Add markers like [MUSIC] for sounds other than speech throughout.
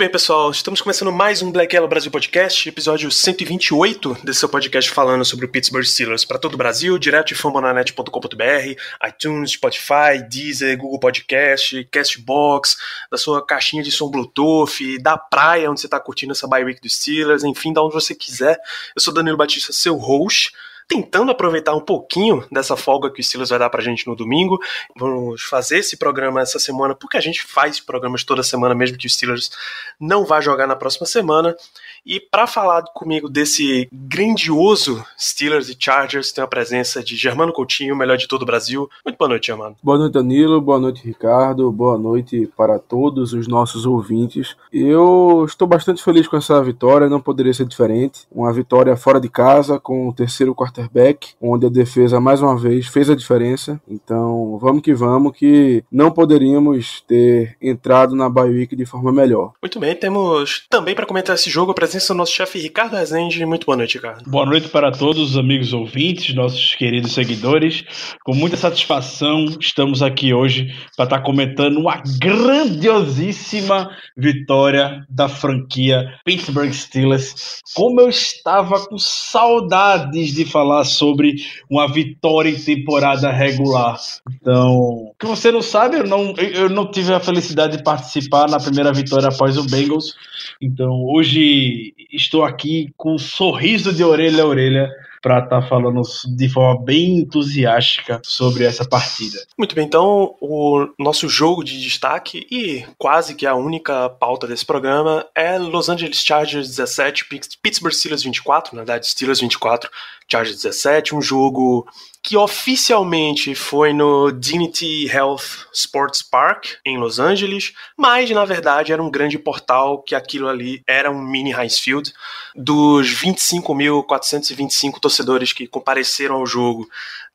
bem, pessoal. Estamos começando mais um Black Yellow Brasil Podcast, episódio 128 desse seu podcast falando sobre o Pittsburgh Steelers para todo o Brasil, direto de fambonanet.com.br, iTunes, Spotify, Deezer, Google Podcast, Castbox, da sua caixinha de som Bluetooth, da praia onde você está curtindo essa bye week dos Steelers, enfim, da onde você quiser. Eu sou Danilo Batista, seu host tentando aproveitar um pouquinho dessa folga que o Steelers vai dar pra gente no domingo. Vamos fazer esse programa essa semana, porque a gente faz programas toda semana, mesmo que o Steelers não vá jogar na próxima semana. E para falar comigo desse grandioso Steelers e Chargers, tem a presença de Germano Coutinho, o melhor de todo o Brasil. Muito boa noite, Germano. Boa noite, Danilo. Boa noite, Ricardo. Boa noite para todos os nossos ouvintes. Eu estou bastante feliz com essa vitória, não poderia ser diferente. Uma vitória fora de casa, com o terceiro quarterback, onde a defesa mais uma vez fez a diferença. Então, vamos que vamos, que não poderíamos ter entrado na week de forma melhor. Muito bem, temos também para comentar esse jogo a presença do nosso chefe Ricardo Rezende. Muito boa noite, Ricardo. Boa noite para todos os amigos ouvintes, nossos queridos seguidores. Com muita satisfação, estamos aqui hoje para estar comentando uma grandiosíssima vitória da franquia Pittsburgh Steelers. Como eu estava com saudades de falar sobre uma vitória em temporada regular. Então, que você não sabe, eu não, eu não tive a felicidade de participar na primeira vitória após o Bengals. Então, hoje estou aqui com um sorriso de orelha a orelha para estar tá falando de forma bem entusiástica sobre essa partida. Muito bem, então o nosso jogo de destaque e quase que a única pauta desse programa é Los Angeles Chargers 17, Pittsburgh Steelers 24, na verdade Steelers 24, Chargers 17, um jogo que oficialmente foi no Dignity Health Sports Park em Los Angeles, mas na verdade era um grande portal que aquilo ali era um mini Heinz Field. Dos 25.425 torcedores que compareceram ao jogo,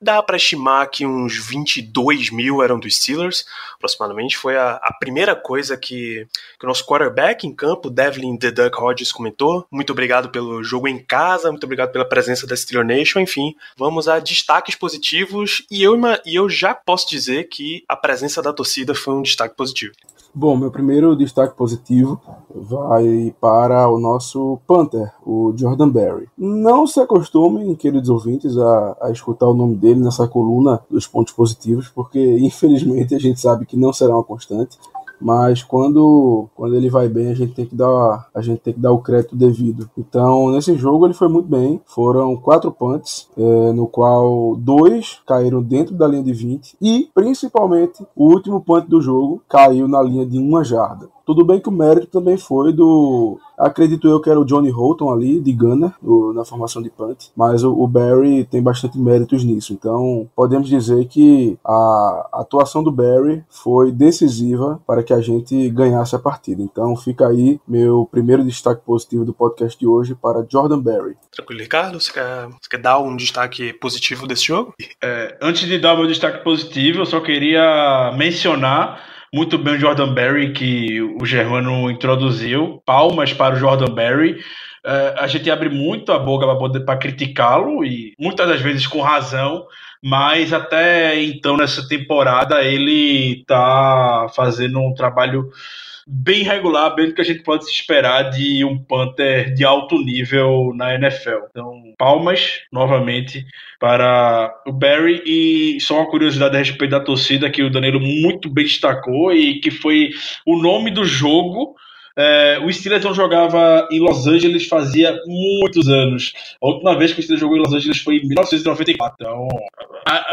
dá para estimar que uns 22 mil eram dos Steelers, aproximadamente. Foi a, a primeira coisa que, que, o nosso quarterback em campo, Devlin The Duck Hodges, comentou. Muito obrigado pelo jogo em casa, muito obrigado pela presença da Steeler Nation. Enfim, vamos a destaques positivos e eu, e eu já posso dizer que a presença da torcida foi um destaque positivo. Bom, meu primeiro destaque positivo vai para o nosso Panther, o Jordan Berry. Não se acostumem, queridos ouvintes, a, a, escutar o nome dele nessa coluna dos pontos positivos, porque infelizmente a gente sabe que não será uma constante mas quando, quando ele vai bem, a gente tem que dar a gente tem que dar o crédito devido. Então, nesse jogo ele foi muito bem. Foram quatro punts, é, no qual dois caíram dentro da linha de 20 e, principalmente, o último punt do jogo caiu na linha de uma jarda. Tudo bem que o mérito também foi do. Acredito eu que era o Johnny Holton ali, de Gunner, na formação de punt. Mas o, o, Barry tem bastante méritos nisso. Então, podemos dizer que a atuação do Barry foi decisiva para que a gente ganhasse a partida. Então, fica aí meu primeiro destaque positivo do podcast de hoje para Jordan Barry. Tranquilo, Ricardo? Você quer, você quer dar um destaque positivo desse jogo? É, antes de dar o meu destaque positivo, eu só queria mencionar muito bem o Jordan Berry que o Germano introduziu. Palmas para o Jordan Berry. Uh, a gente abre muito a boca para criticá-lo e muitas das vezes com razão, mas até então nessa temporada ele está fazendo um trabalho bem regular, bem do que a gente pode esperar de um Panther de alto nível na NFL. Então, palmas novamente para o Barry e só uma curiosidade a respeito da torcida que o Danilo muito bem destacou e que foi o nome do jogo é, o Steelers não jogava em Los Angeles fazia muitos anos. A última vez que o Steelers jogou em Los Angeles foi em 1994. Então,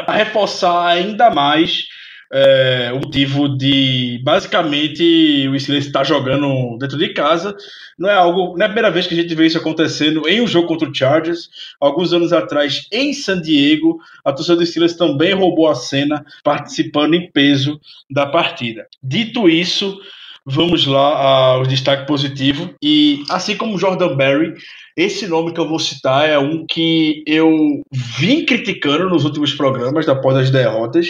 para reforçar ainda mais é, o motivo de basicamente o Steelers estar jogando dentro de casa. Não é algo, não é a primeira vez que a gente vê isso acontecendo em um jogo contra o Chargers. Alguns anos atrás, em San Diego, a torcida do Steelers também roubou a cena, participando em peso da partida. Dito isso, vamos lá ao destaque positivo. E assim como Jordan Berry, esse nome que eu vou citar é um que eu vim criticando nos últimos programas, após as derrotas.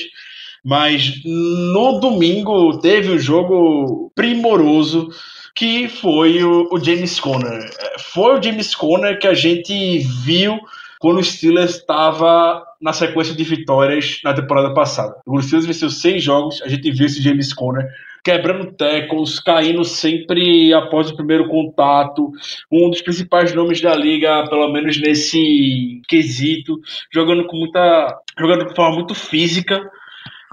Mas no domingo teve um jogo primoroso que foi o, o James Conner. Foi o James Conner que a gente viu quando o Steelers estava na sequência de vitórias na temporada passada. O Steelers venceu seis jogos, a gente viu esse James Conner quebrando tackles, caindo sempre após o primeiro contato, um dos principais nomes da liga, pelo menos nesse quesito, jogando com muita, jogando de forma muito física,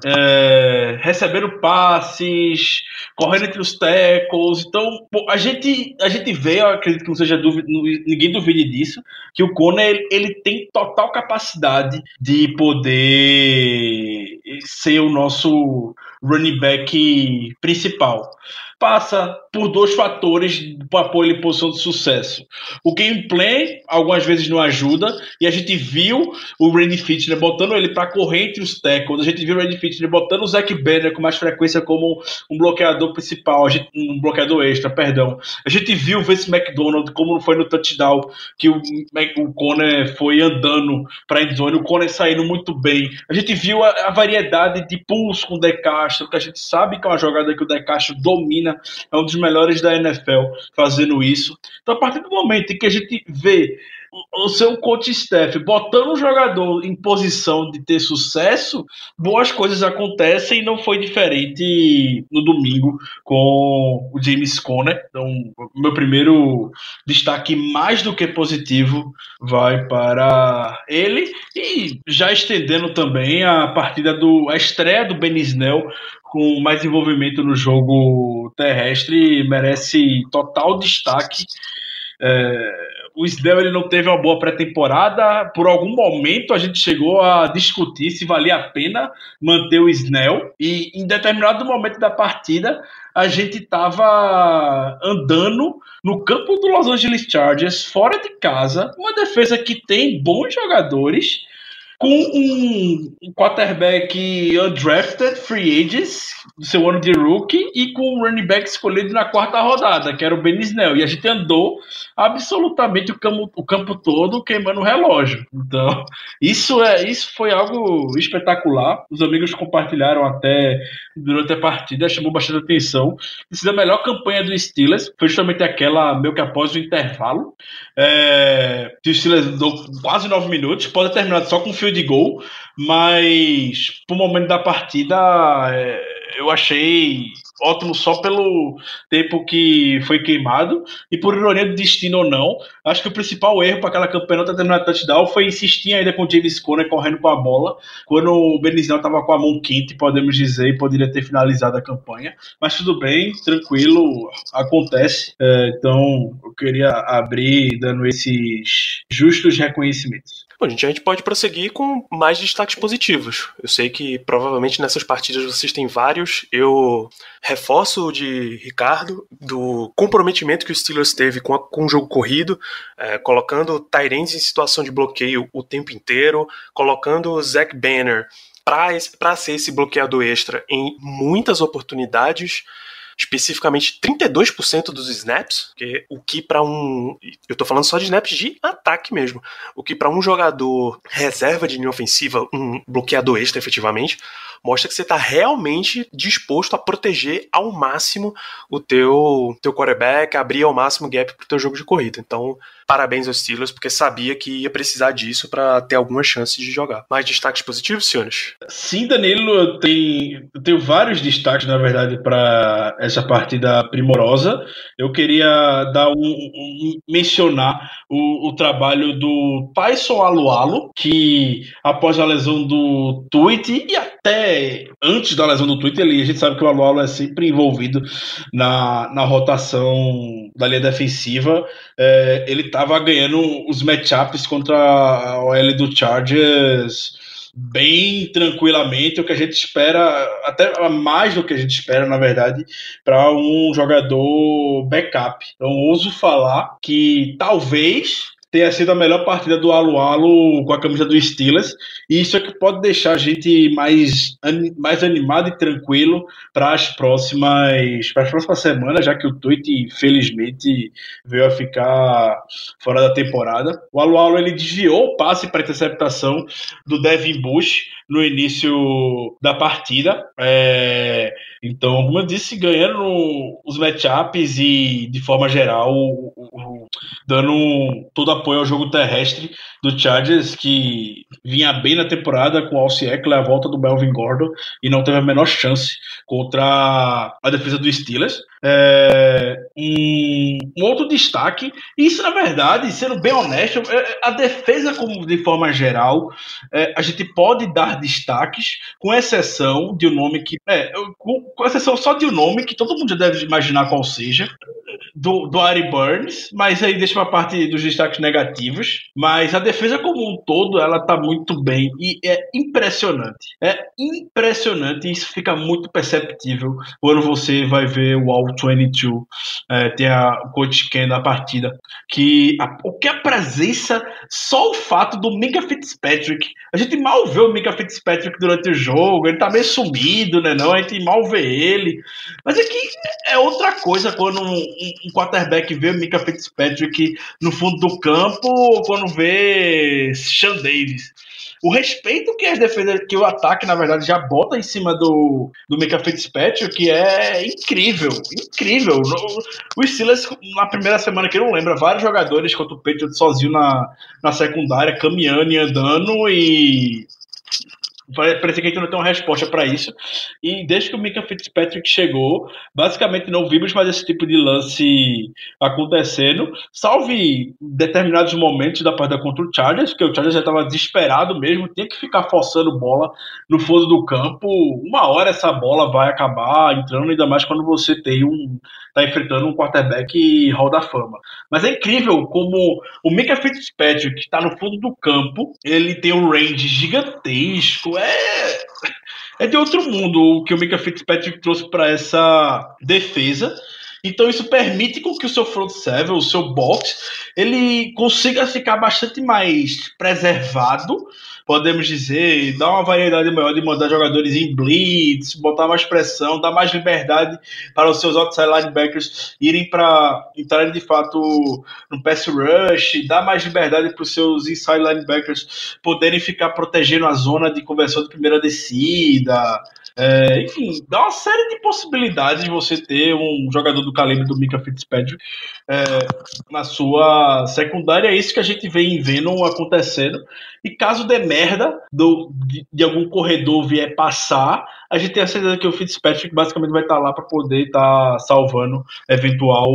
é, recebendo passes, correndo entre os tackles. Então, a gente a gente vê, eu acredito que não seja dúvida, ninguém duvide disso, que o Conner ele, ele tem total capacidade de poder ser o nosso running back principal passa por dois fatores para ele em posição de sucesso. O gameplay, algumas vezes, não ajuda, e a gente viu o Randy Fitner botando ele para correr entre os tackles, a gente viu o Randy Fitner botando o Zack Banner com mais frequência como um bloqueador principal, um bloqueador extra, perdão. A gente viu o Vince McDonald, como foi no touchdown, que o, o Conner foi andando para a endzone, o Conner saindo muito bem. A gente viu a, a variedade de pulls com o De Castro, que a gente sabe que é uma jogada que o De Castro domina é um dos melhores da NFL fazendo isso. Então, a partir do momento em que a gente vê o seu coach staff botando o jogador em posição de ter sucesso, boas coisas acontecem e não foi diferente no domingo com o James Conner. Então, meu primeiro destaque mais do que positivo vai para ele e já estendendo também a partida do a estreia do Ben Snell com mais envolvimento no jogo terrestre merece total destaque. É, o Snell ele não teve uma boa pré-temporada. Por algum momento a gente chegou a discutir se valia a pena manter o Snell. E em determinado momento da partida a gente estava andando no campo do Los Angeles Chargers, fora de casa, uma defesa que tem bons jogadores com um, quarterback undrafted, free agents, do seu ano de rookie, e com um running back escolhido na quarta rodada, que era o Ben Snell. E a gente andou absolutamente o campo, o campo todo queimando o relógio. Então, [LAUGHS] isso, é, isso foi algo espetacular. Os amigos compartilharam até durante a partida, chamou bastante atenção. Isso a melhor campanha do Steelers foi justamente aquela meio que após o intervalo. É, o Steelers deu quase nove minutos, pode ter terminado só com field goal, mas pro momento da partida é, eu achei ótimo só pelo tempo que foi queimado e por ironia do destino ou não. Acho que o principal erro para aquela campanha não terminar touchdown foi insistir ainda com o James Conner correndo com a bola quando o Beniznel estava com a mão quente, podemos dizer, e poderia ter finalizado a campanha. Mas tudo bem, tranquilo, acontece. É, então eu queria abrir dando esses justos reconhecimentos. Bom, gente, a gente pode prosseguir com mais destaques positivos. Eu sei que provavelmente nessas partidas vocês têm vários. Eu reforço de Ricardo do comprometimento que o Steelers teve com, a, com o jogo corrido, é, colocando Tyrants em situação de bloqueio o tempo inteiro, colocando o Zach Banner para ser esse bloqueador extra em muitas oportunidades especificamente 32% dos snaps, que o que para um, eu tô falando só de snaps de ataque mesmo, o que para um jogador reserva de linha ofensiva, um bloqueador extra efetivamente, mostra que você está realmente disposto a proteger ao máximo o teu teu quarterback, abrir ao máximo gap pro teu jogo de corrida. Então, parabéns aos Steelers, porque sabia que ia precisar disso para ter alguma chance de jogar. Mais destaques positivos, senhores? Sim, Danilo, eu tenho, eu tenho vários destaques, na verdade, para essa partida primorosa. Eu queria dar um, um mencionar o, o, trabalho do Tyson Alualo, que após a lesão do tweet e até antes da lesão do tweet, ele, a gente sabe que o Alualo é sempre envolvido na, na rotação da linha defensiva. É, ele estava ganhando os matchups contra a OL do Chargers bem tranquilamente, o que a gente espera, até mais do que a gente espera, na verdade, para um jogador backup. Então, ouso falar que talvez tenha sido a melhor partida do Alu-Alu com a camisa do Steelers. E isso é que pode deixar a gente mais, mais animado e tranquilo para as próximas para as próximas semanas, já que o Tweet, infelizmente, veio a ficar fora da temporada. O Alu-Alu ele desviou o passe para interceptação do Devin Bush no início da partida. É, então, como eu disse, ganhando os matchups e, de forma geral, dando todo apoio ao jogo terrestre do Chargers, que vinha bem na temporada com o Alce Eckler, a volta do Melvin Gordon, e não teve a menor chance contra a defesa do Steelers. É, um, outro destaque, isso na verdade, sendo bem honesto, é, a defesa como de forma geral, é, a gente pode dar destaques, com exceção de um nome que, é, com, exceção só de um nome que todo mundo já deve imaginar qual seja, do, do Ari Burns, mas aí deixa uma parte dos destaques negativos, mas a defesa como um todo, ela tá muito bem e é impressionante, é impressionante e isso fica muito perceptível quando você vai ver o All 22, é, tem a, coach Ken da partida, que a, o que a presença, só o fato do Mika Fitzpatrick, a gente mal vê o Mika Fitzpatrick durante o jogo, ele tá meio sumido, né, não, a gente mal vê ele, mas é que é outra coisa quando um, um quarterback vê o Mika Fitzpatrick no fundo do campo, ou quando vê Sean Davis o respeito que as defesas, que o ataque, na verdade, já bota em cima do, do Mika Fitzpatrick, que é incrível, incrível. No, o Steelers, na primeira semana que eu não lembro, vários jogadores contra o Patriot sozinho na, na secundária, caminhando e andando, e Parece que a gente não tem uma resposta para isso. E desde que o Mika Fitzpatrick chegou, basicamente não vimos mais esse tipo de lance acontecendo, salve determinados momentos da partida contra o Chargers, porque o Chargers já estava desesperado mesmo, tinha que ficar forçando bola no fundo do campo. Uma hora essa bola vai acabar entrando, ainda mais quando você tem um. Tá enfrentando um quarterback Hall da Fama. Mas é incrível como o Mika Fitzpatrick, que está no fundo do campo, ele tem um range gigantesco é. É de outro mundo o que o Mika Fitzpatrick trouxe para essa defesa. Então isso permite com que o seu front seven, o seu box, ele consiga ficar bastante mais preservado podemos dizer, dar uma variedade maior de mandar jogadores em blitz, botar mais pressão, dar mais liberdade para os seus outside linebackers irem para entrarem de fato no pass rush, dar mais liberdade para os seus inside linebackers poderem ficar protegendo a zona de conversão de primeira descida. É, enfim, dá uma série de possibilidades de você ter um jogador do calibre do Mika Fitzpatrick é, na sua secundária. É isso que a gente vem vendo acontecendo. E caso dê merda do, de, de algum corredor vier passar, a gente tem a certeza que o Fitzpatrick basicamente vai estar lá para poder estar tá salvando eventual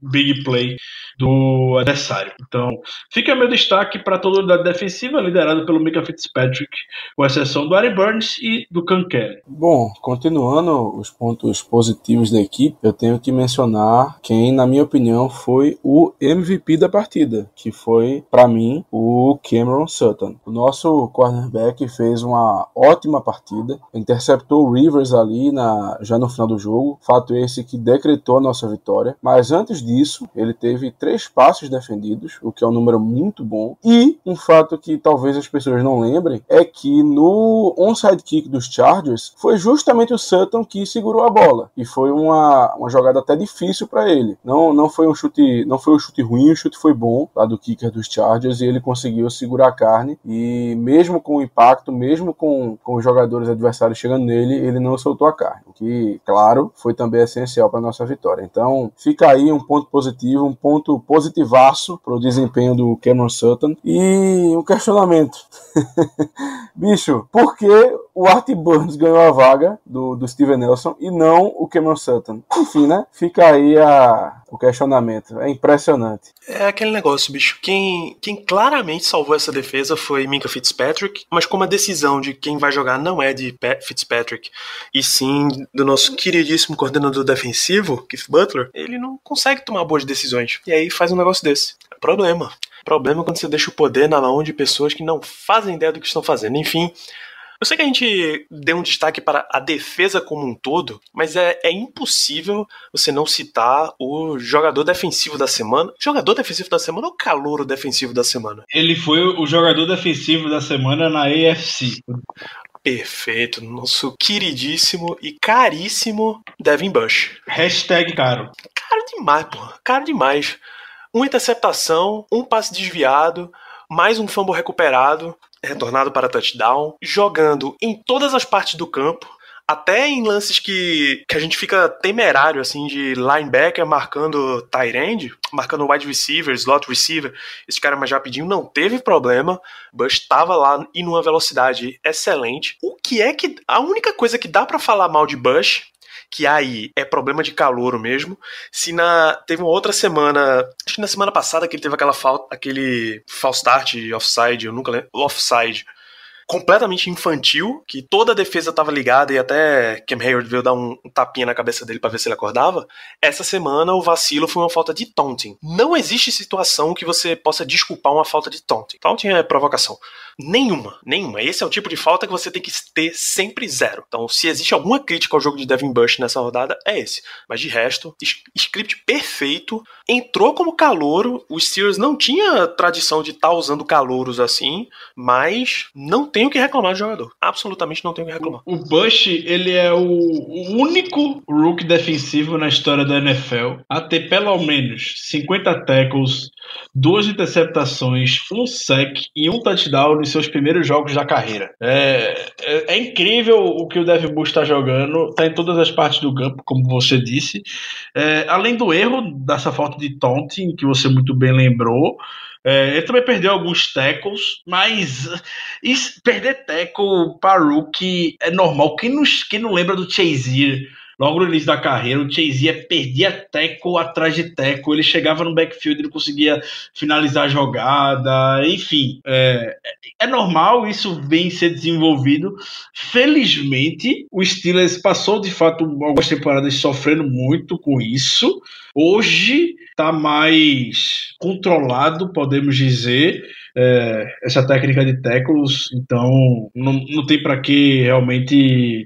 big play do adversário. Então, fica meu destaque para toda a unidade defensiva, liderada pelo Mika Fitzpatrick, com exceção do Ari Burns e do Can Kelly. Bom, continuando os pontos positivos da equipe, eu tenho que mencionar quem, na minha opinião, foi o MVP da partida, que foi, para mim, o Cameron Sutton. O nosso cornerback fez uma ótima partida, interceptou o Rivers ali na, já no final do jogo, fato esse que decretou a nossa vitória. Mas antes disso, ele teve três passes defendidos, o que é um número muito bom. E um fato que talvez as pessoas não lembrem é que no onside kick dos Chargers foi justamente o Sutton que segurou a bola e foi uma, uma jogada até difícil para ele. Não, não foi um chute, não foi um chute ruim, o chute foi bom lá do kicker dos Chargers e ele conseguiu segurar a carne e mesmo com o impacto, mesmo com, com os jogadores adversários chegando nele, ele não soltou a carne, o que, claro, foi também essencial para nossa vitória. Então, fica aí um ponto positivo, um ponto positivaço para o desempenho do Cameron Sutton. E um questionamento. [LAUGHS] Bicho, por que o Art Burns ganhou a vaga do, do Steven Nelson e não o Cameron Sutton? Enfim, né? Fica aí a, o questionamento. É impressionante. É aquele negócio, bicho. Quem, quem claramente salvou essa defesa foi Minka Fitzpatrick, mas como a decisão de quem vai jogar não é de Fitzpatrick, e sim do nosso queridíssimo coordenador defensivo, Keith Butler, ele não consegue tomar boas decisões. E aí faz um negócio desse. Problema. Problema quando você deixa o poder na mão de pessoas que não fazem ideia do que estão fazendo. Enfim, Eu sei que a gente deu um destaque para a defesa como um todo, mas é, é impossível você não citar o jogador defensivo da semana. Jogador defensivo da semana ou calouro defensivo da semana? Ele foi o jogador defensivo da semana na AFC. Perfeito, nosso queridíssimo e caríssimo Devin Bush. Hashtag caro. Caro demais, pô. Caro demais. Uma interceptação, um passe desviado, mais um fumble recuperado, retornado para touchdown, jogando em todas as partes do campo, até em lances que, que a gente fica temerário, assim, de linebacker marcando tight end, marcando wide receiver, slot receiver, esse cara mais rapidinho, não teve problema. Bush estava lá e numa velocidade excelente. O que é que. A única coisa que dá para falar mal de Bush que aí é problema de calor mesmo. Se na teve uma outra semana, acho que na semana passada que ele teve aquela falta, aquele false start offside, eu nunca lembro, offside completamente infantil, que toda a defesa estava ligada e até Cam Hayward veio dar um, tapinha na cabeça dele para ver se ele acordava. Essa semana o vacilo foi uma falta de taunting. Não existe situação que você possa desculpar uma falta de taunting. Taunting é provocação. Nenhuma, nenhuma. Esse é o tipo de falta que você tem que ter sempre zero. Então, se existe alguma crítica ao jogo de Devin Bush nessa rodada, é esse. Mas de resto, script perfeito. Entrou como calouro. Os Steelers não tinha tradição de estar tá usando calouros assim, mas não tenho que reclamar do jogador. Absolutamente não tenho que reclamar. O Bush, ele é o único rookie defensivo na história da NFL a ter pelo menos 50 tackles, duas interceptações, um sec e um touchdown nos seus primeiros jogos da carreira. É, é, é incrível o que o Devin Bush está jogando, está em todas as partes do campo, como você disse. É, além do erro dessa falta de taunting, que você muito bem lembrou, é, ele também perdeu alguns tackles, mas isso, perder tackle para rookie é normal. Quem não, quem não lembra do Chazier logo no início da carreira, o Chazier perdia teco atrás de teco, ele chegava no backfield, ele conseguia finalizar a jogada, enfim, é, é normal, isso vem ser desenvolvido. Felizmente, o Steelers passou de fato algumas temporadas sofrendo muito com isso. Hoje está mais controlado, podemos dizer. É, essa técnica de tackles, então não, não tem para que realmente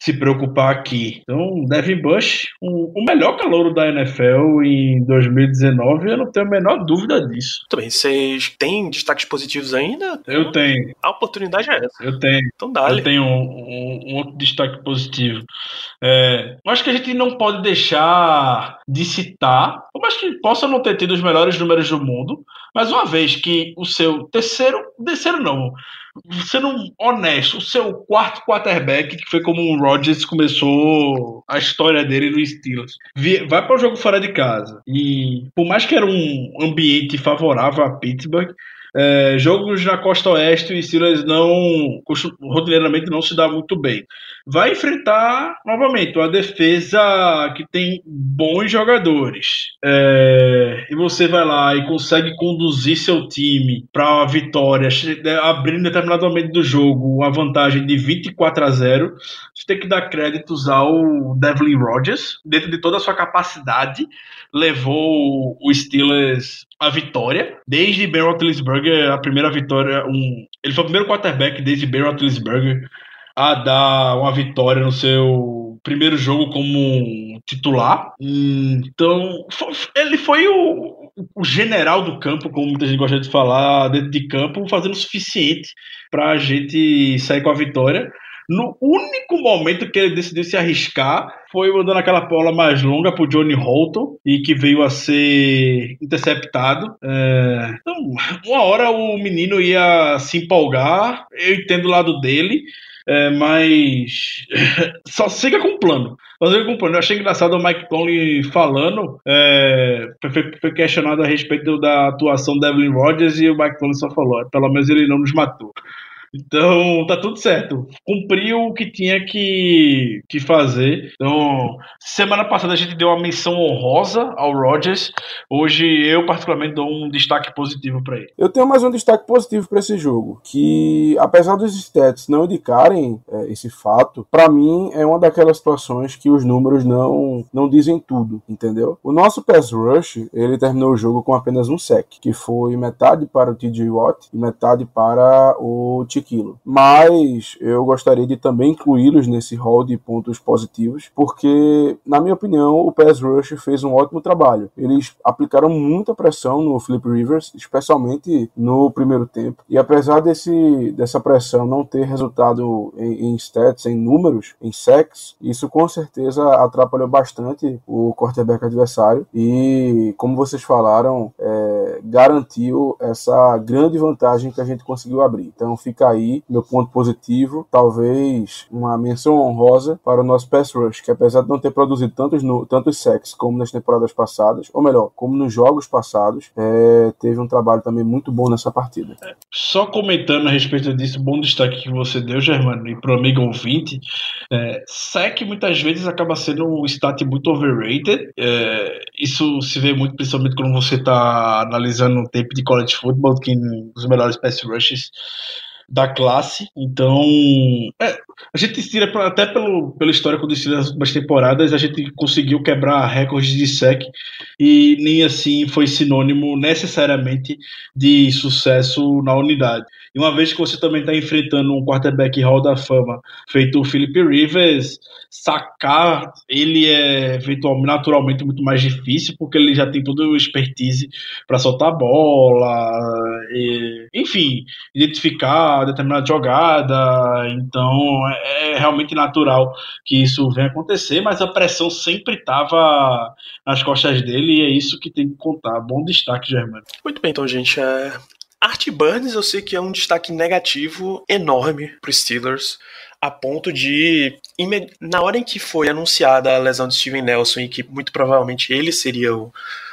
se preocupar aqui. Então, Devin Bush, o, o melhor calouro da NFL em 2019, eu não tenho a menor dúvida disso. Muito vocês têm destaques positivos ainda? Eu tenho. A oportunidade é essa. Eu tenho. Então dá Eu tenho um, um, um, outro destaque positivo. É, acho que a gente não pode deixar de citar, por mais que possa não ter tido os melhores números do mundo, mas uma vez que o seu terceiro, terceiro não, sendo honesto, o seu quarto quarterback, que foi como o Rodgers começou a história dele no Steelers, vai para o jogo fora de casa. E por mais que era um ambiente favorável a Pittsburgh, é, jogos na costa oeste, o Steelers não, rotineiramente não se dá muito bem. Vai enfrentar, novamente, uma defesa que tem bons jogadores. É, e você vai lá e consegue conduzir seu time para uma vitória, abrindo em determinado momento do jogo uma vantagem de 24 a 0. Você tem que dar créditos ao Devlin Rodgers, dentro de toda a sua capacidade, levou o Steelers à vitória. Desde Ben Roethlisberger, a primeira vitória, um, ele foi o primeiro quarterback desde Ben Roethlisberger a dar uma vitória no seu primeiro jogo como titular. Então, ele foi o, o general do campo, como muita gente gosta de falar, dentro de campo, fazendo o suficiente para a gente sair com a vitória. No único momento que ele decidiu se arriscar foi mandando aquela bola mais longa pro Johnny Holton e que veio a ser interceptado. É... Então, uma hora o menino ia se empolgar, eu entendo o lado dele. É, mas [LAUGHS] só siga com o plano. Só com o plano. Eu achei engraçado o Mike Conley falando, é, foi, foi, questionado a respeito da atuação do Evelyn Rodgers e o Mike Conley só falou: pelo menos ele não nos matou. Então, tá tudo certo. Cumpriu o que tinha que, que fazer. Então, semana passada a gente deu uma menção honrosa ao Rodgers. Hoje eu, particularmente, dou um destaque positivo para ele. Eu tenho mais um destaque positivo para esse jogo. Que, apesar dos stats não indicarem é, esse fato, para mim é uma daquelas situações que os números não, não dizem tudo, entendeu? O nosso pass rush, ele terminou o jogo com apenas um sec, que foi metade para o TJ Watt e metade para o T aquilo. Mas eu gostaria de também incluí-los nesse hall de pontos positivos, porque, na minha opinião, o Pass Rush fez um ótimo trabalho. Eles aplicaram muita pressão no Flip Rivers, especialmente no primeiro tempo. E apesar desse, dessa pressão não ter resultado em, em stats, em números, em sacks, isso com certeza atrapalhou bastante o quarterback adversário. E, como vocês falaram, é, garantiu essa grande vantagem que a gente conseguiu abrir. Então fica aí meu ponto positivo, talvez uma menção honrosa para o nosso pass rush, que apesar de não ter produzido tantos, tantos sacks como nas temporadas passadas, ou melhor, como nos jogos passados, é, teve um trabalho também muito bom nessa partida. Só comentando a respeito disso, bom destaque que você deu, Germano, e para o amigo ouvinte, é, sack muitas vezes acaba sendo um stat muito overrated. É, isso se vê muito principalmente quando você está analisando um tape de college football, que os melhores pass rushes da classe. Então, é, a gente tira até pelo, pelo histórico do Steelers nas últimas temporadas, a gente conseguiu quebrar recordes de sec e nem assim foi sinônimo necessariamente de sucesso na unidade. E uma vez que você também está enfrentando um quarterback Hall da Fama feito o Philip Rivers, sacar ele é eventualmente naturalmente muito mais difícil porque ele já tem toda a expertise para soltar a bola, e, enfim, identificar determinada jogada. Então é, é realmente natural que isso venha acontecer, mas a pressão sempre estava nas costas dele e é isso que tem que contar. Bom destaque, Germano. Muito bem, então, gente. É... Art Burns eu sei que é um destaque negativo enorme para Steelers a ponto de, na hora em que foi anunciada a lesão de Steven Nelson e que muito provavelmente ele seria o,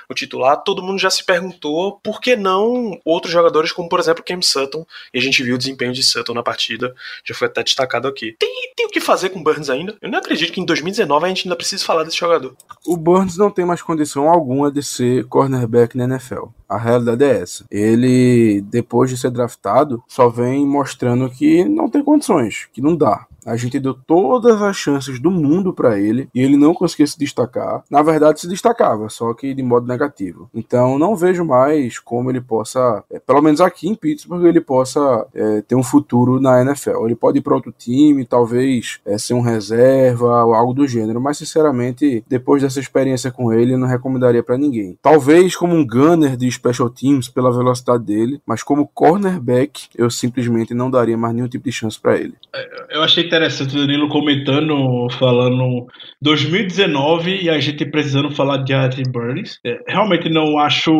o titular, todo mundo já se perguntou por que não outros jogadores, como por exemplo Cam Sutton, e a gente viu o desempenho de Sutton na partida, já foi até destacado aqui. Tem, tem o que fazer com Burns ainda? Eu não acredito que em 2019 a gente ainda precise falar desse jogador. O Burns não tem mais condição alguma de ser cornerback na NFL. A realidade é essa. Ele, depois de ser draftado, só vem mostrando que não tem condições, que não dá. A gente deu todas as chances do mundo para ele e ele não conseguia se destacar. Na verdade, se destacava, só que de modo negativo. Então, não vejo mais como ele possa, é, pelo menos aqui em Pittsburgh, ele possa é, ter um futuro na NFL. Ele pode ir para outro time, talvez é, ser um reserva ou algo do gênero, mas sinceramente, depois dessa experiência com ele, eu não recomendaria para ninguém. Talvez como um gunner de special teams pela velocidade dele, mas como cornerback, eu simplesmente não daria mais nenhum tipo de chance para ele. É, eu achei interessante o Danilo comentando, falando 2019 e a gente precisando falar de Art Burns. É, realmente não acho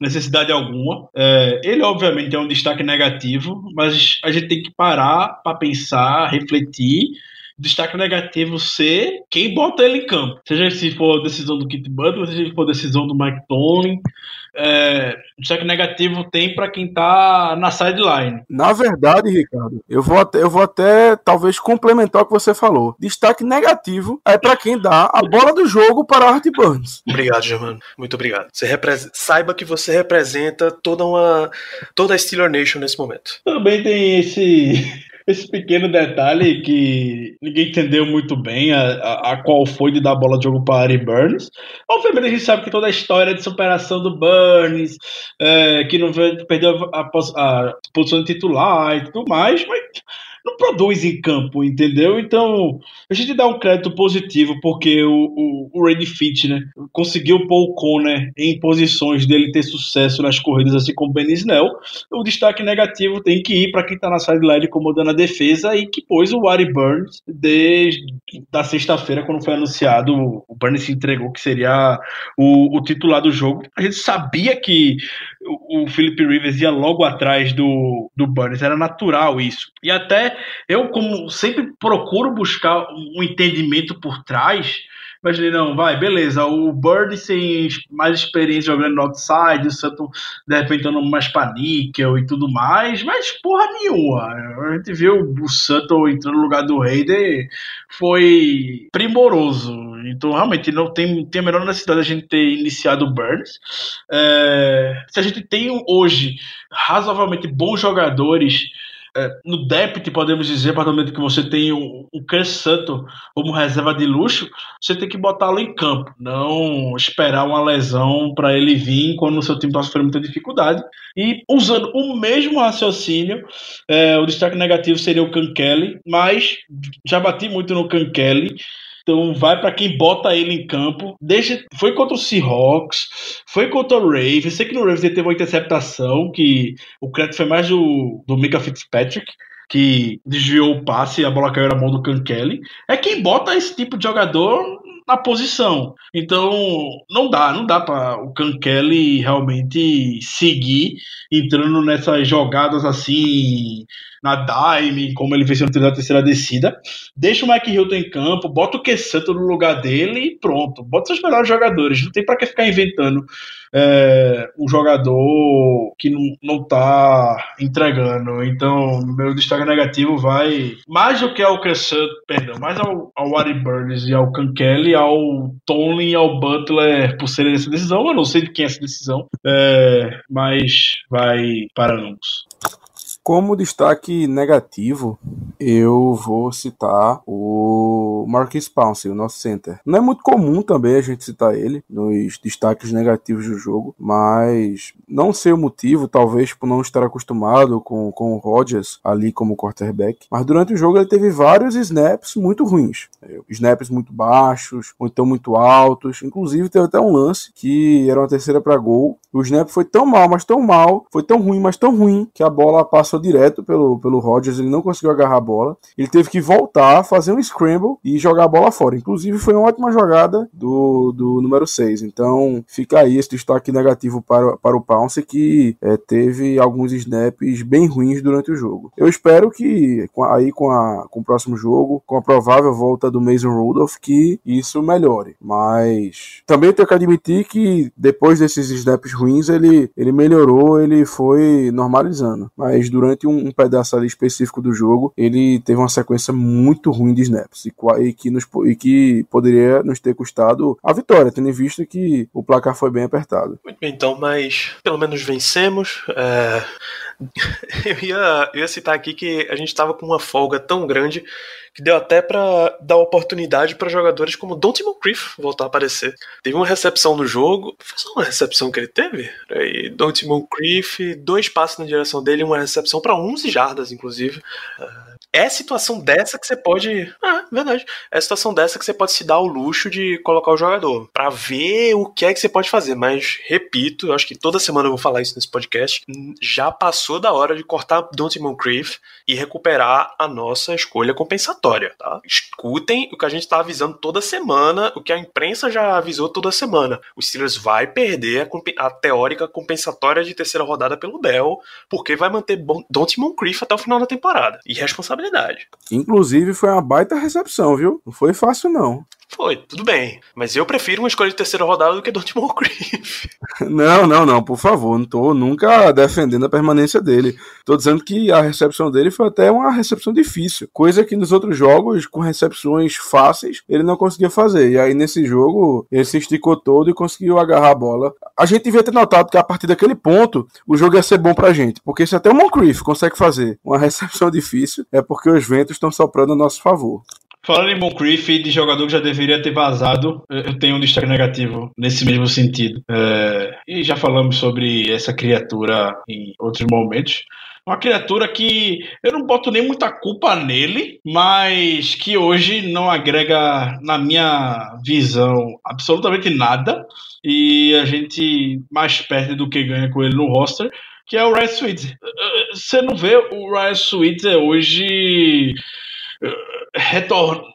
necessidade alguma. É, ele, obviamente, é um destaque negativo, mas a gente tem que parar para pensar, refletir destaque negativo ser quem bota ele em campo. Seja se for decisão do Kit Butler, seja se for decisão do Mike Tomlin. É, destaque negativo tem para quem tá na sideline. Na verdade, Ricardo, eu vou até, eu vou até talvez complementar o que você falou. Destaque negativo é para quem dá a bola do jogo para Art Burns. Obrigado, Germano. Muito obrigado. Você repre... Saiba que você representa toda uma toda a Steeler Nation nesse momento. Também tem esse esse pequeno detalhe que ninguém entendeu muito bem a, a, a, qual foi de dar a bola de jogo para Ari Burns. Obviamente a gente sabe que toda a história de superação do Burns, é, que não perdeu a, a, posição de titular e tudo mais, mas não produz em campo, entendeu? Então, a gente dá um crédito positivo porque o, o, o Randy Fitch, né, conseguiu pôr o Conner em posições dele ter sucesso nas corridas, assim como o Ben Snell. O destaque negativo tem que ir para quem está na sideline incomodando a defesa e que pôs o Wari Burns desde da sexta-feira, quando foi anunciado, o Burns se entregou que seria o, o titular do jogo. A gente sabia que o, Philip Rivers ia logo atrás do, do Burns, era natural isso. E até eu, como sempre procuro buscar um entendimento por trás, imaginei, não, vai, beleza, o Bird sem mais experiência jogando no outside, o Sutton de repente andando mais pra níquel e tudo mais, mas porra nenhuma. A gente viu o Sutton entrando no lugar do Hayden, foi primoroso. Então, realmente, não tem, tem a menor necessidade da gente ter iniciado o Burns. É, se a gente tem hoje razoavelmente bons jogadores é, no depth, podemos dizer, a partir do momento que você tem um Chris Sutton como reserva de luxo, você tem que botá-lo em campo, não esperar uma lesão para ele vir quando o seu time está sofrendo muita dificuldade. E usando o mesmo raciocínio, é, o destaque negativo seria o Can Kelly, mas já bati muito no Can Kelly. Então vai para quem bota ele em campo. Deixa, foi contra o Seahawks, foi contra o Ravens. Sei que no Ravens ele teve uma interceptação, que o crédito foi mais do, do Mika Fitzpatrick, que desviou o passe e a bola caiu na mão do Can Kelly. É quem bota esse tipo de jogador na posição. Então, não dá, não dá para o Can Kelly realmente seguir entrando nessas jogadas assim na dime, como ele fez na terceira descida. Deixa o Mike Hilton em campo, bota o Quesanto no lugar dele e pronto. Bota seus melhores jogadores. Não tem para que ficar inventando é, um jogador que não, não tá entregando. Então, meu destaque negativo vai mais do que ao Crescent, perdão, mais ao, ao Wari Burns e ao Kelly, ao Tony e ao Butler por serem essa decisão. Eu não sei de quem é essa decisão, é, mas vai para ambos. Como destaque negativo, eu vou citar o Marquis Pouncey, o nosso center. Não é muito comum também a gente citar ele nos destaques negativos do jogo, mas não sei o motivo, talvez por não estar acostumado com, com o Rodgers ali como quarterback, mas durante o jogo ele teve vários snaps muito ruins. Snaps muito baixos, ou então muito altos, inclusive teve até um lance que era uma terceira para gol. O snap foi tão mal, mas tão mal, foi tão ruim, mas tão ruim, que a bola passou direto pelo, pelo Rodgers, ele não conseguiu agarrar a bola. Ele teve que voltar, fazer um scramble e jogar a bola fora. Inclusive, foi uma ótima jogada do, do número 6. Então, fica aí esse destaque negativo para, para o Pounce, que é, teve alguns snaps bem ruins durante o jogo. Eu espero que aí com, a, com o próximo jogo, com a provável volta do Mason Rudolph, que isso melhore. Mas também tenho que admitir que depois desses snaps ruins, ele, ele melhorou, ele foi normalizando. Mas durante durante um, um, pedaço ali específico do jogo, ele teve uma sequência muito ruim de snaps e, e, que, nos, e que poderia nos ter custado a vitória, tendo visto que o placar foi bem apertado. Muito bem, então, mas pelo menos vencemos. É... [LAUGHS] Eu, ia, eu ia citar aqui que a gente estava com uma folga tão grande que deu até para dar oportunidade para jogadores como Dante Moncrief voltar a aparecer. Teve uma recepção no jogo, foi só uma recepção que ele teve? Aí, Dante Moncrief, dois passos na direção dele, uma recepção para 11 jardas, inclusive. Uh, é situação dessa que você pode. Ah, verdade. É situação dessa que você pode se dar o luxo de colocar o jogador. para ver o que é que você pode fazer. Mas, repito, eu acho que toda semana eu vou falar isso nesse podcast. Já passou da hora de cortar Dante Moncrief e recuperar a nossa escolha compensatória. Tá? Escutem o que a gente está avisando toda semana, o que a imprensa já avisou toda semana. O Steelers vai perder a, a teórica compensatória de terceira rodada pelo Dell, porque vai manter Dante Moncrief até o final da temporada. E responsabilidade responsabilidade. Inclusive, foi uma baita recepção, viu? Não foi fácil, não. Foi, tudo bem. Mas eu prefiro uma escolha de terceira rodada do que Moncrief. [LAUGHS] Não, não, não, por favor. Não tô nunca defendendo a permanência dele. Tô dizendo que a recepção dele foi até uma recepção difícil. Coisa que nos outros jogos, com recepções fáceis, ele não conseguia fazer. E aí nesse jogo, ele se esticou todo e conseguiu agarrar a bola. A gente devia ter notado que a partir daquele ponto, o jogo ia ser bom pra gente. Porque se até o Moncrief consegue fazer uma [LAUGHS] recepção difícil, é porque os ventos estão soprando a nosso favor. Falando em Moncrief, de jogador que já deveria ter vazado, eu tenho um destaque negativo nesse mesmo sentido. É, e já falamos sobre essa criatura em outros momentos. Uma criatura que eu não boto nem muita culpa nele, mas que hoje não agrega, na minha visão, absolutamente nada. E a gente mais perde do que ganha com ele no roster, que é o Ryan Switzer. Você não vê o Ryan Switzer hoje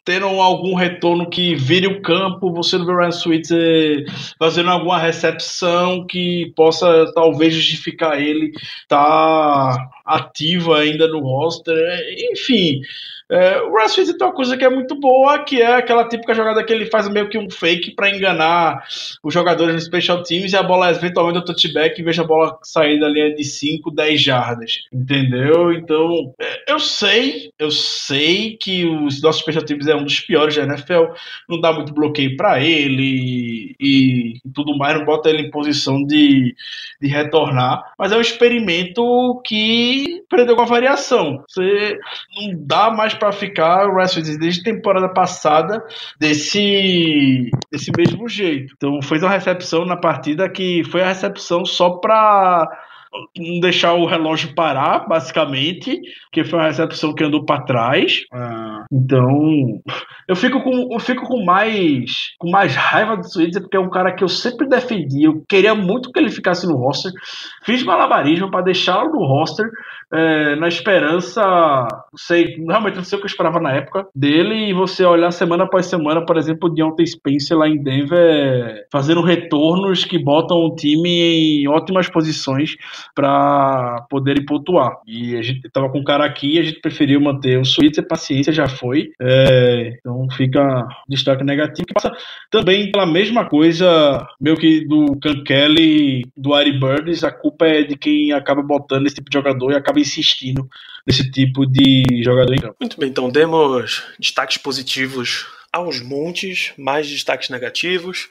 tendo algum retorno que vire o campo, você não vê o Ryan Switzer fazendo alguma recepção que possa talvez justificar ele estar tá ativo ainda no roster. Enfim, É, o Wilson tem uma coisa que é muito boa, que é aquela típica jogada que ele faz meio que um fake para enganar os jogadores no special teams e a bola eventualmente o touchback e veja a bola sair da linha de 5, 10 jardas. Entendeu? Então, é, eu sei, eu sei que os nossos special teams é um dos piores da NFL, não dá muito bloqueio para ele e, e, tudo mais, não bota ele em posição de, de retornar, mas é um experimento que prendeu com a variação. Você não dá mais para ficar o Wrestling desde a temporada passada desse, desse mesmo jeito. Então fez uma recepção na partida que foi a recepção só para não deixar o relógio parar, basicamente, que foi uma recepção que andou para trás. Ah. Então, eu fico com eu fico com mais com mais raiva do Switzer porque é um cara que eu sempre defendi, eu queria muito que ele ficasse no roster. Fiz malabarismo para deixá-lo no roster, é, na esperança, sei, realmente não sei o que eu esperava na época dele, e você olhar semana após semana, por exemplo, o Deontay Spencer lá em Denver fazendo retornos que botam o time em ótimas posições para poderem pontuar. E a gente tava com um cara aqui, a gente preferiu manter o Switzer, paciência já foi, é, então fica destaque negativo, que passa também pela mesma coisa, meio que do Can Kelly, do Ari Burns, a culpa é de quem acaba botando esse tipo de jogador e acaba insistindo nesse tipo de jogador em campo. Muito bem, então demos destaques positivos aos montes, mais destaques negativos.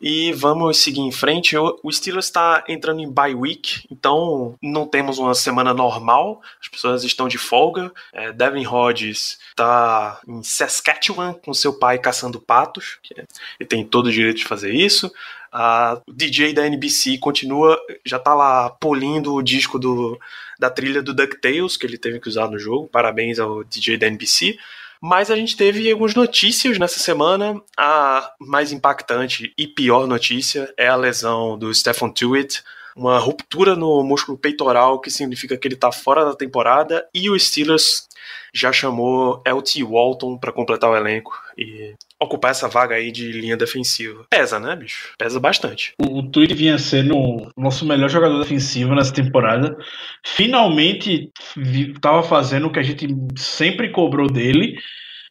E vamos seguir em frente. O Steelers está entrando em bye week, então não temos uma semana normal. As pessoas estão de folga. É, Devin Hodges está em Saskatchewan com seu pai caçando patos. É, ele tem todo o direito de fazer isso. A o DJ da NBC continua, já está lá polindo o disco do, da trilha do DuckTales que ele teve que usar no jogo. Parabéns ao DJ da NBC. Mas a gente teve algumas notícias nessa semana. A mais impactante e pior notícia é a lesão do Stephen Tuitt, uma ruptura no músculo peitoral, que significa que ele está fora da temporada, e o Steelers já chamou LT Walton para completar o elenco e ocupar essa vaga aí de linha defensiva. Pesa, né, bicho? Pesa bastante. O, o Tweet vinha sendo o nosso melhor jogador defensivo nessa temporada. Finalmente estava fazendo o que a gente sempre cobrou dele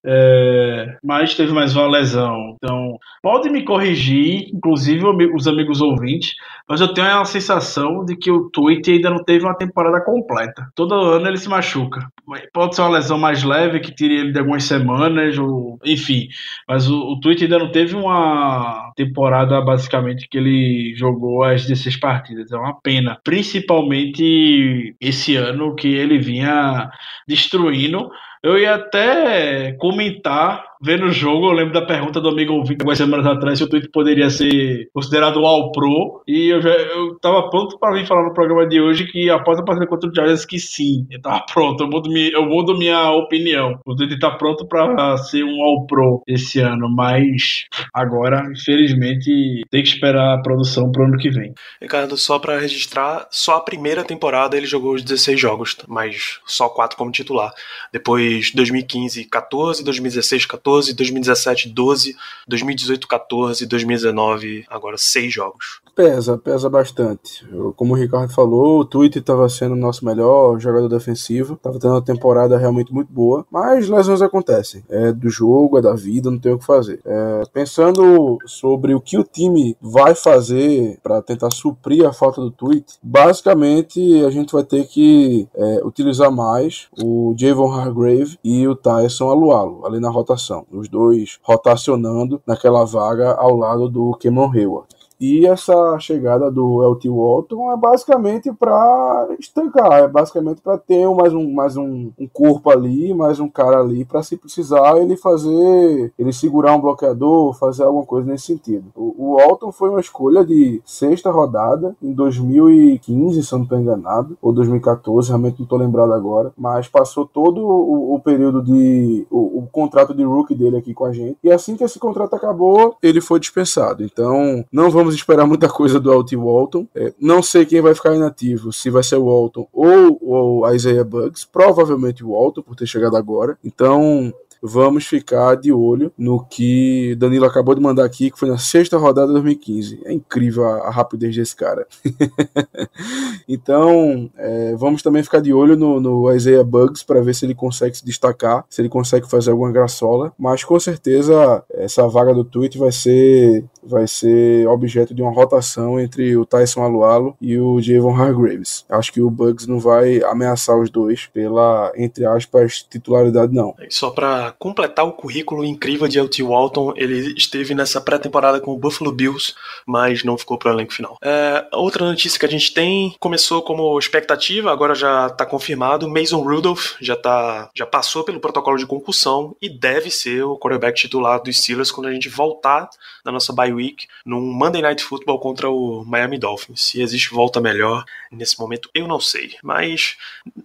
é, mas teve mais uma lesão. Então, pode me corrigir, inclusive os amigos ouvintes, mas eu tenho a sensação de que o Tweet ainda não teve uma temporada completa. Todo ano ele se machuca. Pode ser uma lesão mais leve que tire ele de algumas semanas, ou enfim. Mas o, o ainda não teve uma temporada basicamente que ele jogou as 16 partidas. É uma pena. Principalmente esse ano que ele vinha destruindo eu ia até comentar vendo o jogo, eu lembro da pergunta do amigo ouvinte algumas semanas atrás se o Twitter poderia ser considerado All Pro. E eu já eu tava pronto para vir falar no programa de hoje que após a partida contra o Giants que sim, eu tava pronto, eu mudo, eu mudo minha opinião. O Twitter tá pronto para ser um All Pro esse ano, mas agora, infelizmente, tem que esperar a produção pro ano que vem. Ricardo, só para registrar, só a primeira temporada ele jogou os 16 jogos, mas só quatro como titular. Depois 2015, 14, 2016, 14 14, 2017 12, 2018 14, 2019 agora seis jogos. Pesa, pesa bastante. Como o Ricardo falou, o Twitter estava sendo o nosso melhor jogador defensivo, estava tendo uma temporada realmente muito boa, mas lesões acontecem. É do jogo, é da vida, não tem o que fazer. É, pensando sobre o que o time vai fazer para tentar suprir a falta do Twitter, basicamente a gente vai ter que é, utilizar mais o Javon Hargrave e o Tyson Alualo ali na rotação os dois rotacionando naquela vaga ao lado do Cameron Hayward. E essa chegada do LT Walton é basicamente para estancar, é basicamente para ter mais, um, mais um, um, corpo ali, mais um cara ali, para se precisar ele fazer, ele segurar um bloqueador, fazer alguma coisa nesse sentido. O, o Walton foi uma escolha de sexta rodada em 2015, se eu não estou enganado, ou 2014, realmente não estou lembrado agora, mas passou todo o, o período de. O, o contrato de rookie dele aqui com a gente. E assim que esse contrato acabou, ele foi dispensado. Então, não vamos esperar muita coisa do Alt Walton. É, não sei quem vai ficar inativo, se vai ser o Walton ou o Isaiah Bugs. Provavelmente o Walton, por ter chegado agora. Então, vamos ficar de olho no que Danilo acabou de mandar aqui, que foi na sexta rodada de 2015. É incrível a, a rapidez desse cara. [LAUGHS] então, é, vamos também ficar de olho no, no Isaiah Bugs para ver se ele consegue se destacar, se ele consegue fazer alguma graçola. Mas com certeza essa vaga do tweet vai ser vai ser objeto de uma rotação entre o Tyson Alualo e o Javon Hargraves. Acho que o Bugs não vai ameaçar os dois pela, entre aspas, titularidade, não. Só para completar o currículo incrível de L.T. Walton, ele esteve nessa pré-temporada com o Buffalo Bills, mas não ficou para o elenco final. É, outra notícia que a gente tem começou como expectativa, agora já está confirmado. Mason Rudolph já, tá, já passou pelo protocolo de concussão e deve ser o quarterback titular dos Steelers quando a gente voltar na nossa bye week num Monday Night Football contra o Miami Dolphins. Se existe volta melhor nesse momento, eu não sei. Mas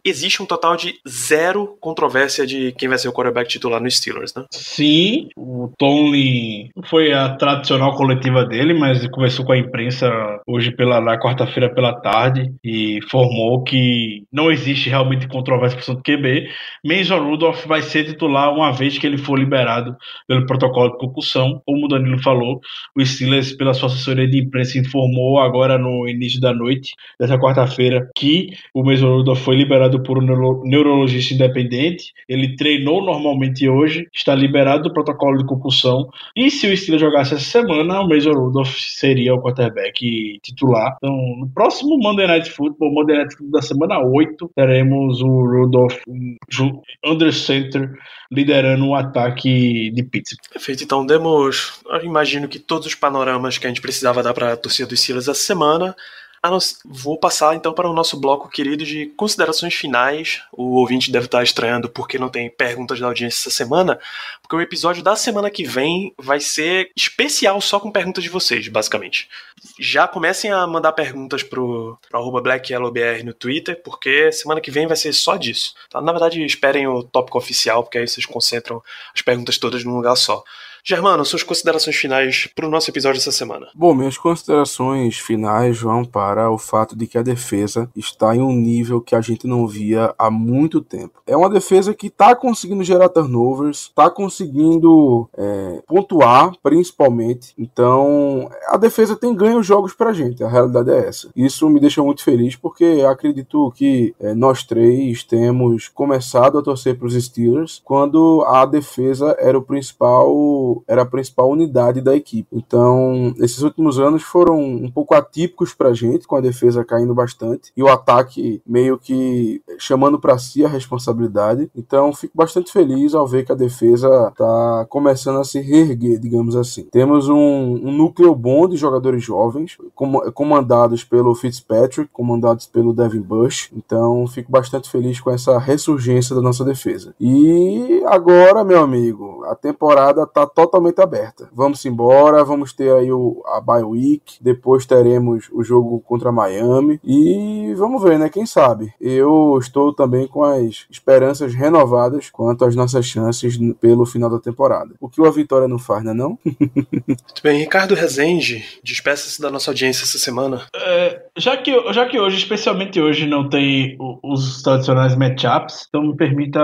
existe um total de zero controvérsia de quem vai ser o quarterback titular no Steelers, né? Sim, o Tony foi a tradicional coletiva dele, mas conversou com a imprensa hoje pela na quarta-feira pela tarde e informou que não existe realmente controvérsia por do QB. Mason Rudolph vai ser titular uma vez que ele for liberado pelo protocolo de concussão, como o Danilo falou. O Steelers, pela sua assessoria de imprensa, informou agora no início da noite dessa quarta-feira que o Mason Rudolph foi liberado por um neurologista independente. Ele treinou normalmente hoje, está liberado do protocolo de concussão. E se o Steelers jogasse essa semana, o Mason Rudolph seria o quarterback titular. Então, no próximo Monday Night Football, Monday Night Football da semana 8, teremos o Rudolph under center liderando o ataque de Pittsburgh. Perfeito, então demos, imagino que todos os panoramas que a gente precisava dar para a torcida dos Steelers essa semana. Vou passar então para o nosso bloco querido de considerações finais. O ouvinte deve estar estranhando porque não tem perguntas da audiência essa semana, porque o episódio da semana que vem vai ser especial só com perguntas de vocês, basicamente. Já comecem a mandar perguntas pro, pro BlackYellowBR no Twitter, porque semana que vem vai ser só disso. Tá? Na verdade, esperem o tópico oficial, porque aí vocês concentram as perguntas todas num lugar só. Germano, suas considerações finais para o nosso episódio dessa semana. Bom, minhas considerações finais vão para o fato de que a defesa está em um nível que a gente não via há muito tempo. É uma defesa que está conseguindo gerar turnovers, está conseguindo é, pontuar, principalmente. Então, a defesa tem ganho jogos para a gente, a realidade é essa. Isso me deixa muito feliz porque acredito que é, nós três temos começado a torcer para os Steelers quando a defesa era o principal era a principal unidade da equipe. Então, esses últimos anos foram um pouco atípicos para a gente, com a defesa caindo bastante e o ataque meio que chamando para si a responsabilidade. Então, fico bastante feliz ao ver que a defesa está começando a se reerguer, digamos assim. Temos um, um núcleo bom de jogadores jovens, com, comandados pelo Fitzpatrick, comandados pelo Devin Bush. Então, fico bastante feliz com essa ressurgência da nossa defesa. E agora, meu amigo, a temporada está totalmente aberta. Vamos embora, vamos ter aí o, a bye week, depois teremos o jogo contra Miami e vamos ver, né? Quem sabe? Eu estou também com as esperanças renovadas quanto às nossas chances pelo final da temporada. O que a vitória não faz, né não? [LAUGHS] Muito bem, Ricardo Rezende, despeça-se da nossa audiência essa semana. É, já, que, já que hoje, especialmente hoje, não tem os tradicionais matchups, então me permita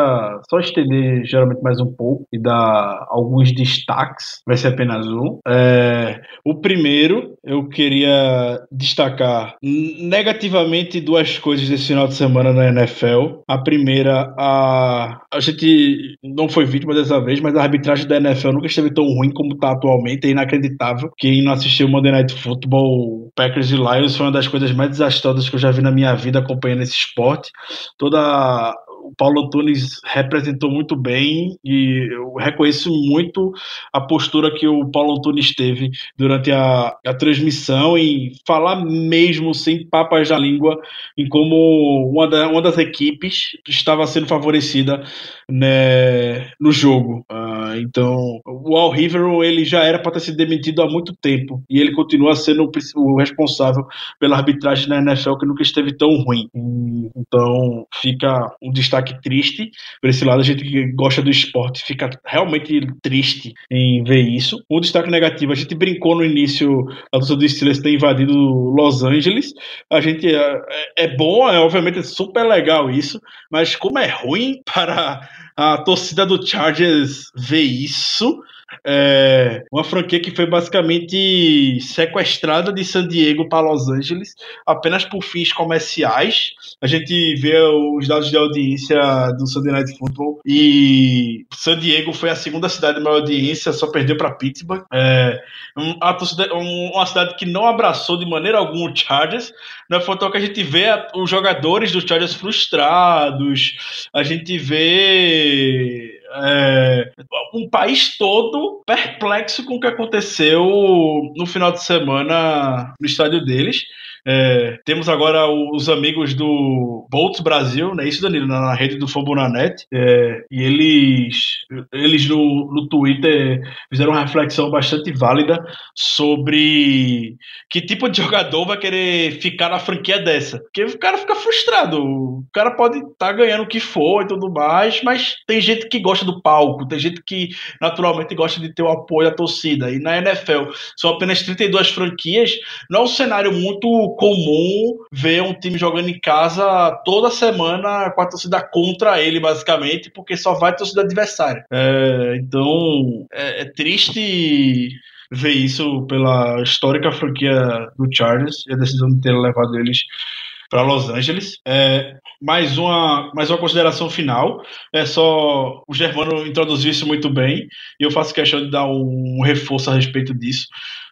só estender geralmente mais um pouco e dar alguns destaques destaques, vai ser apenas um. É, o primeiro, eu queria destacar negativamente duas coisas desse final de semana na NFL. A primeira, a, a gente não foi vítima dessa vez, mas a arbitragem da NFL nunca esteve tão ruim como está atualmente, é inacreditável. Quem não assistiu o Monday Night Football, Packers e Lions foi uma das coisas mais desastrosas que eu já vi na minha vida acompanhando esse esporte. Toda o Paulo Antunes representou muito bem e eu reconheço muito a postura que o Paulo Antunes teve durante a, a transmissão em falar mesmo sem papas na língua em como uma, da, uma das equipes estava sendo favorecida né, no jogo. Uh, então, o Al Rivero ele já era para ter sido demitido há muito tempo e ele continua sendo o, o responsável pela arbitragem na NFL que nunca esteve tão ruim. time. Então fica um destaque triste. Por esse lado, a gente que gosta do esporte fica realmente triste em ver isso. Um destaque negativo, a gente brincou no início a torcida do Steelers ter invadido Los Angeles. A gente é, é bom, é obviamente super legal isso, mas como é ruim [LAUGHS] para a torcida do Chargers ver isso. É uma franquia que foi basicamente sequestrada de San Diego para Los Angeles apenas por fins comerciais. A gente vê os dados de audiência do Sunday Night Football e San Diego foi a segunda cidade de maior audiência, só perdeu para Pittsburgh. É uma, cidade que não abraçou de maneira alguma o Chargers. É foto que a gente vê os jogadores do Chargers frustrados, a gente vê é, um país todo perplexo com o que aconteceu no final de semana no estádio deles. É, temos agora os amigos do Bolts Brasil, né? Isso, Danilo, na rede do Fambonanet. É, e eles, eles no, no Twitter fizeram uma reflexão bastante válida sobre que tipo de jogador vai querer ficar na franquia dessa. Porque o cara fica frustrado. O cara pode estar tá ganhando o que for e tudo mais, mas tem gente que gosta do palco, tem gente que naturalmente gosta de ter o apoio da torcida. E na NFL são apenas 32 franquias, não é um cenário muito comum ver um time jogando em casa toda semana com a torcida contra ele, basicamente, porque só vai torcida adversária. É, então, é, é triste ver isso pela histórica franquia do Chargers e a decisão de ter levado eles para Los Angeles. É, mais uma, mais uma consideração final. É só o Germano introduziu isso muito bem e eu faço questão de dar um reforço a respeito disso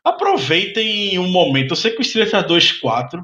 aproveitem um momento. Eu sei que o Steelers está 2-4,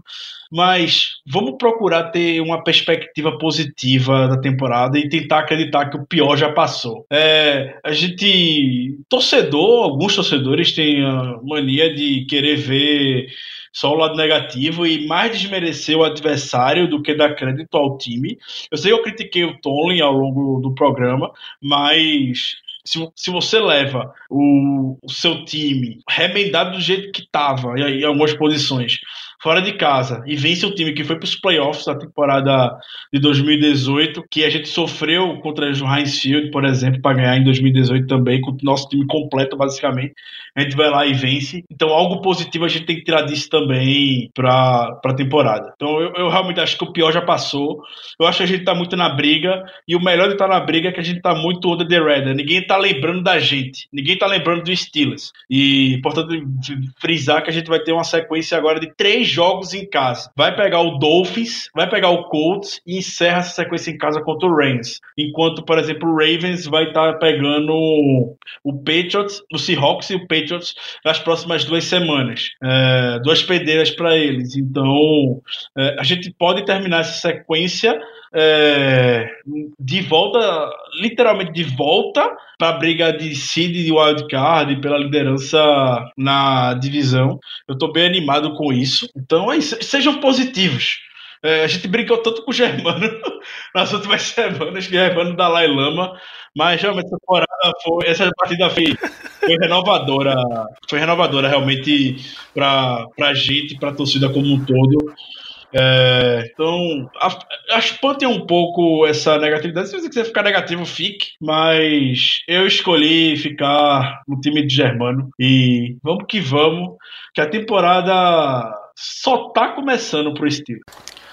mas vamos procurar ter uma perspectiva positiva da temporada e tentar acreditar que o pior já passou. É, a gente, torcedor, alguns torcedores têm a mania de querer ver só o lado negativo e mais desmerecer o adversário do que dar crédito ao time. Eu sei que eu critiquei o Tony ao longo do programa, mas se, se você leva o, o seu time remendado do jeito que estava, em algumas posições, fora de casa e vence o time que foi para os playoffs da temporada de 2018, que a gente sofreu contra o Heinz Field, por exemplo, para ganhar em 2018 também, com o nosso time completo, basicamente. A gente vai lá e vence. Então, algo positivo a gente tem que tirar disso também para a temporada. Então, eu, eu, realmente acho que o pior já passou. Eu acho que a gente está muito na briga. E o melhor de estar tá na briga é que a gente está muito under the radar. Ninguém está lembrando da gente. Ninguém está lembrando do Steelers. E, portanto, frisar que a gente vai ter uma sequência agora de três jogos em casa. Vai pegar o Dolphins, vai pegar o Colts e encerra essa sequência em casa contra o Rams. Enquanto, por exemplo, o Ravens vai estar tá pegando o Patriots, o Seahawks e o Patriots nas próximas duas semanas. É, duas pedreiras para eles. Então, é, a gente pode terminar essa sequência é, de volta, literalmente de volta para a briga de seed de wildcard pela liderança na divisão. Eu estou bem animado com isso. Então, é sejam positivos. É, a gente brincou tanto com o Germano [LAUGHS] nas últimas semanas, que o Germano Dalai Lama, mas realmente essa temporada foi, essa partida foi, foi renovadora, foi renovadora realmente para a gente, para a torcida como um todo. É, então, espantem um pouco essa negatividade. Se você quiser ficar negativo, fique. Mas eu escolhi ficar no time de Germano. E vamos que vamos, que a temporada só tá começando pro estilo.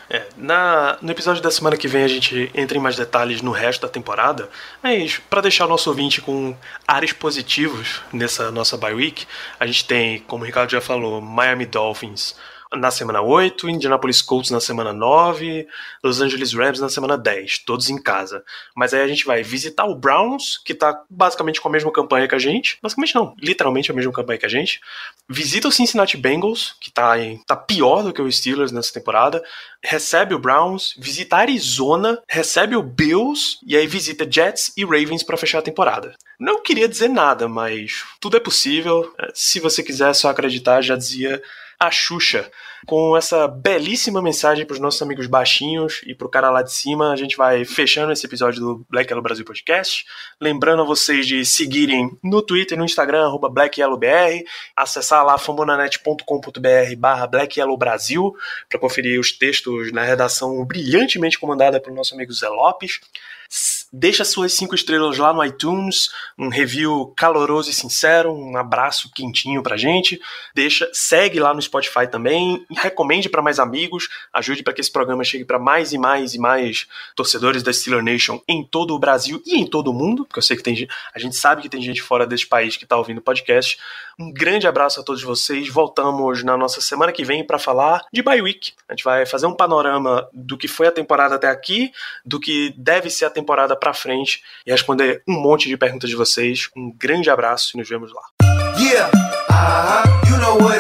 É, na, no episódio da semana que vem a gente entra em mais detalhes no resto da temporada, mas para deixar o nosso ouvinte com ares positivos nessa nossa bye week, a gente tem, como o Ricardo já falou, Miami Dolphins na semana 8, Indianapolis Colts na semana 9, Los Angeles Rams na semana 10, todos em casa. Mas aí a gente vai visitar o Browns, que tá basicamente com a mesma campanha que a gente. Basicamente não, literalmente a mesma campanha que a gente. Visita o Cincinnati Bengals, que tá, em, tá pior do que o Steelers nessa temporada. Recebe o Browns, visita Arizona, recebe o Bills e aí visita Jets e Ravens para fechar a temporada. Não queria dizer nada, mas tudo é possível. Se você quiser só acreditar, já dizia a Xuxa. Com essa belíssima mensagem para os nossos amigos baixinhos e para o cara lá de cima, a gente vai fechando esse episódio do Black Yellow Brasil Podcast. Lembrando a vocês de seguirem no Twitter e no Instagram, arroba BlackYellowBR, acessar lá fambonanet.com.br barra Black Yellow Brasil para conferir os textos na redação brilhantemente comandada pelo nosso amigo Zé Lopes. Deixa suas cinco estrelas lá no iTunes, um review caloroso e sincero, um abraço quentinho pra gente. Deixa, segue lá no Spotify também, recomende para mais amigos, ajude para que esse programa chegue para mais e mais e mais torcedores da Steeler Nation em todo o Brasil e em todo o mundo, porque eu sei que tem a gente sabe que tem gente fora desse país que tá ouvindo podcast. Um grande abraço a todos vocês. Voltamos na nossa semana que vem para falar de bye week. A gente vai fazer um panorama do que foi a temporada até aqui, do que deve ser a temporada para frente e responder um monte de perguntas de vocês. Um grande abraço e nos vemos lá. Yeah, uh-huh, you know